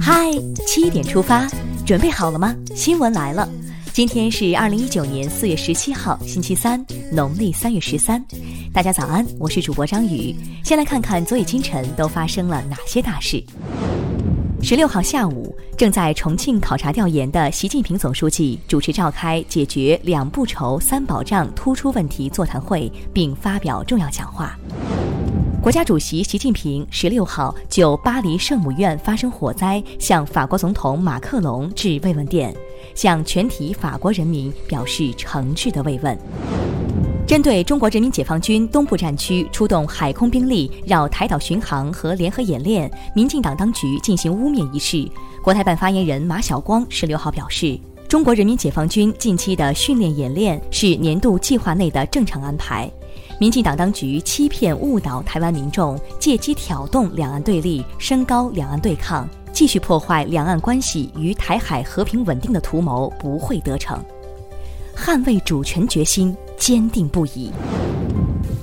嗨，七点出发，准备好了吗？新闻来了，今天是二零一九年四月十七号，星期三，农历三月十三。大家早安，我是主播张宇。先来看看昨夜今晨都发生了哪些大事。十六号下午，正在重庆考察调研的习近平总书记主持召开解决“两不愁、三保障”突出问题座谈会，并发表重要讲话。国家主席习近平十六号就巴黎圣母院发生火灾向法国总统马克龙致慰问电，向全体法国人民表示诚挚的慰问。针对中国人民解放军东部战区出动海空兵力绕台岛巡航和联合演练，民进党当局进行污蔑一事，国台办发言人马晓光十六号表示，中国人民解放军近期的训练演练是年度计划内的正常安排。民进党当局欺骗误导台湾民众，借机挑动两岸对立，升高两岸对抗，继续破坏两岸关系与台海和平稳定的图谋不会得逞。捍卫主权决心坚定不移。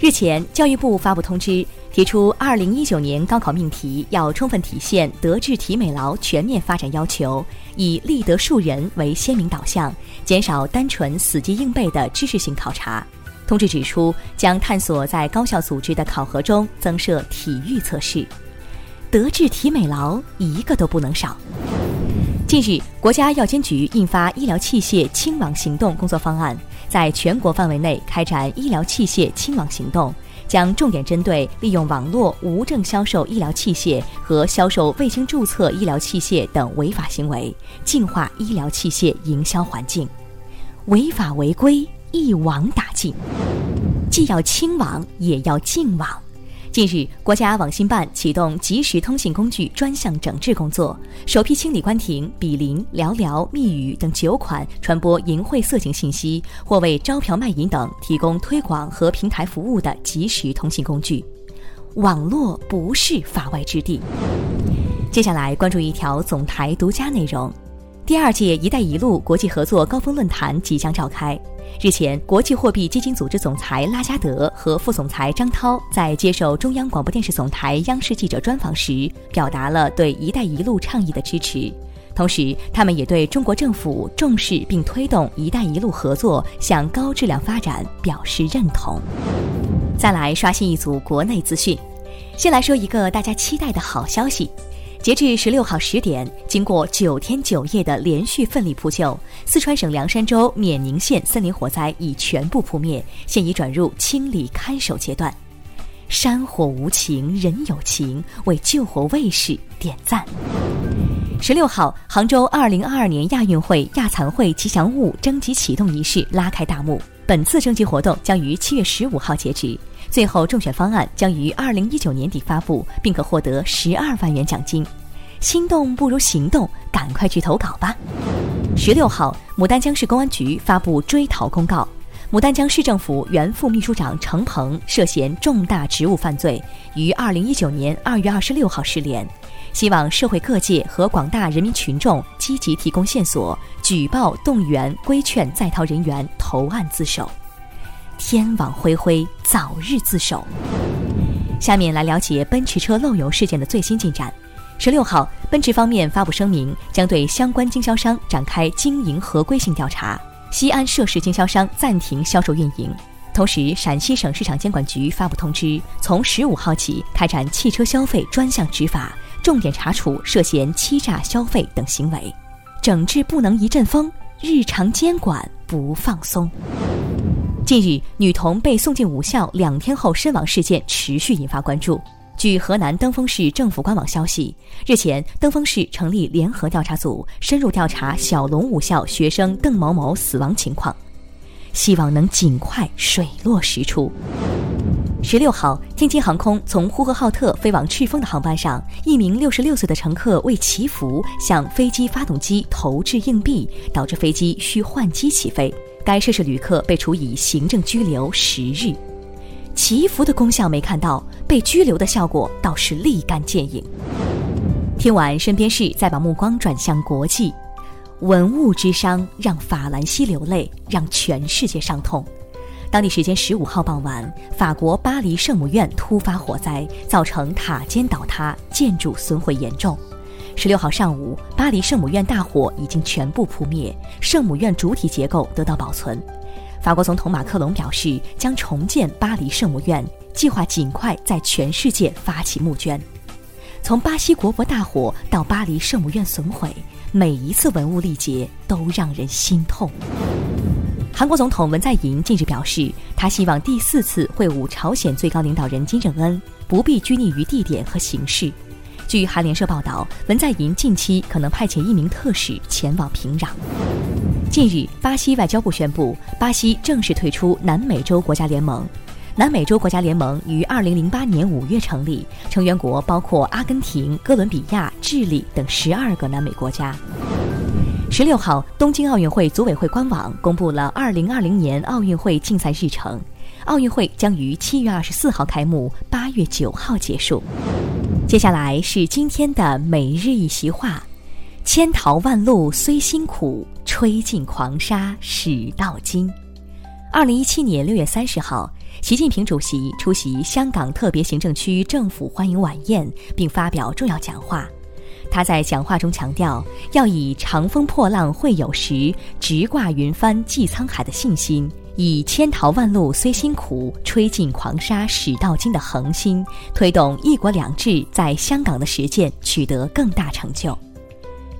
日前，教育部发布通知，提出二零一九年高考命题要充分体现德智体美劳全面发展要求，以立德树人为鲜明导向，减少单纯死记硬背的知识性考察。通知指出，将探索在高校组织的考核中增设体育测试，德智体美劳一个都不能少。近日，国家药监局印发医疗器械清网行动工作方案，在全国范围内开展医疗器械清网行动，将重点针对利用网络无证销售医疗器械和销售未经注册医疗器械等违法行为，净化医疗器械营销环境，违法违规。一网打尽，既要清网，也要净网。近日，国家网信办启动即时通信工具专项整治工作，首批清理关停、比邻、聊聊、密语等九款传播淫秽色情信息或为招嫖卖淫等提供推广和平台服务的即时通信工具。网络不是法外之地。接下来关注一条总台独家内容：第二届“一带一路”国际合作高峰论坛即将召开。日前，国际货币基金组织总裁拉加德和副总裁张涛在接受中央广播电视总台央视记者专访时，表达了对“一带一路”倡议的支持。同时，他们也对中国政府重视并推动“一带一路”合作向高质量发展表示认同。再来刷新一组国内资讯，先来说一个大家期待的好消息。截至十六号十点，经过九天九夜的连续奋力扑救，四川省凉山州冕宁县森林火灾已全部扑灭，现已转入清理看守阶段。山火无情，人有情，为救火卫士点赞。十六号，杭州二零二二年亚运会亚残会吉祥物征集启动仪式拉开大幕，本次征集活动将于七月十五号截止。最后中选方案将于二零一九年底发布，并可获得十二万元奖金。心动不如行动，赶快去投稿吧！十六号，牡丹江市公安局发布追逃公告：牡丹江市政府原副秘书长程鹏涉嫌重大职务犯罪，于二零一九年二月二十六号失联。希望社会各界和广大人民群众积极提供线索，举报、动员、规劝在逃人员投案自首。天网恢恢，早日自首。下面来了解奔驰车漏油事件的最新进展。十六号，奔驰方面发布声明，将对相关经销商展开经营合规性调查，西安涉事经销商暂停销售运营。同时，陕西省市场监管局发布通知，从十五号起开展汽车消费专项执法，重点查处涉嫌欺诈消费等行为。整治不能一阵风，日常监管不放松。近日，女童被送进武校两天后身亡事件持续引发关注。据河南登封市政府官网消息，日前，登封市成立联合调查组，深入调查小龙武校学生邓某某死亡情况，希望能尽快水落石出。十六号，天津航空从呼和浩特飞往赤峰的航班上，一名六十六岁的乘客为祈福向飞机发动机投掷硬币，导致飞机需换机起飞。该涉事旅客被处以行政拘留十日，祈福的功效没看到，被拘留的效果倒是立竿见影。听完身边事，再把目光转向国际，文物之伤让法兰西流泪，让全世界伤痛。当地时间十五号傍晚，法国巴黎圣母院突发火灾，造成塔尖倒塌，建筑损毁严重。十六号上午，巴黎圣母院大火已经全部扑灭，圣母院主体结构得到保存。法国总统马克龙表示，将重建巴黎圣母院，计划尽快在全世界发起募捐。从巴西国博大火到巴黎圣母院损毁，每一次文物历劫都让人心痛。韩国总统文在寅近日表示，他希望第四次会晤朝鲜最高领导人金正恩不必拘泥于地点和形式。据韩联社报道，文在寅近期可能派遣一名特使前往平壤。近日，巴西外交部宣布，巴西正式退出南美洲国家联盟。南美洲国家联盟于二零零八年五月成立，成员国包括阿根廷、哥伦比亚、智利等十二个南美国家。十六号，东京奥运会组委会官网公布了二零二零年奥运会竞赛日程，奥运会将于七月二十四号开幕，八月九号结束。接下来是今天的每日一席话：千淘万漉虽辛苦，吹尽狂沙始到金。二零一七年六月三十号。习近平主席出席香港特别行政区政府欢迎晚宴，并发表重要讲话。他在讲话中强调，要以“长风破浪会有时，直挂云帆济沧海”的信心，以“千淘万漉虽辛苦，吹尽狂沙始到金”的恒心，推动“一国两制”在香港的实践取得更大成就。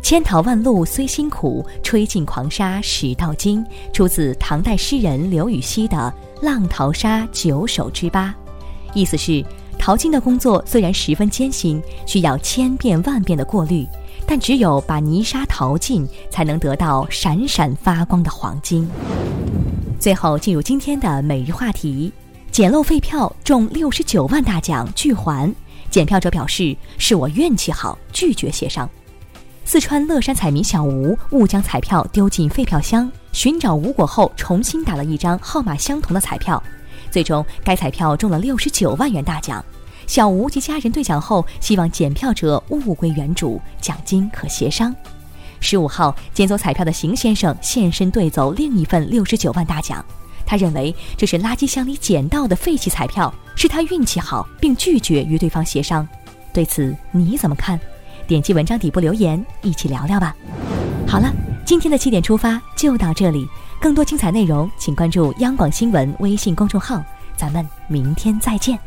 千淘万漉虽辛苦，吹尽狂沙始到金。出自唐代诗人刘禹锡的《浪淘沙九首之八》，意思是淘金的工作虽然十分艰辛，需要千变万变的过滤，但只有把泥沙淘尽，才能得到闪闪发光的黄金。最后进入今天的每日话题：捡漏废票中六十九万大奖拒还，检票者表示是我运气好，拒绝协商。四川乐山彩民小吴误将彩票丢进废票箱，寻找无果后，重新打了一张号码相同的彩票，最终该彩票中了六十九万元大奖。小吴及家人兑奖后，希望检票者物归原主，奖金可协商。十五号，捡走彩票的邢先生现身兑走另一份六十九万大奖，他认为这是垃圾箱里捡到的废弃彩票，是他运气好，并拒绝与对方协商。对此你怎么看？点击文章底部留言，一起聊聊吧。好了，今天的七点出发就到这里，更多精彩内容请关注央广新闻微信公众号，咱们明天再见。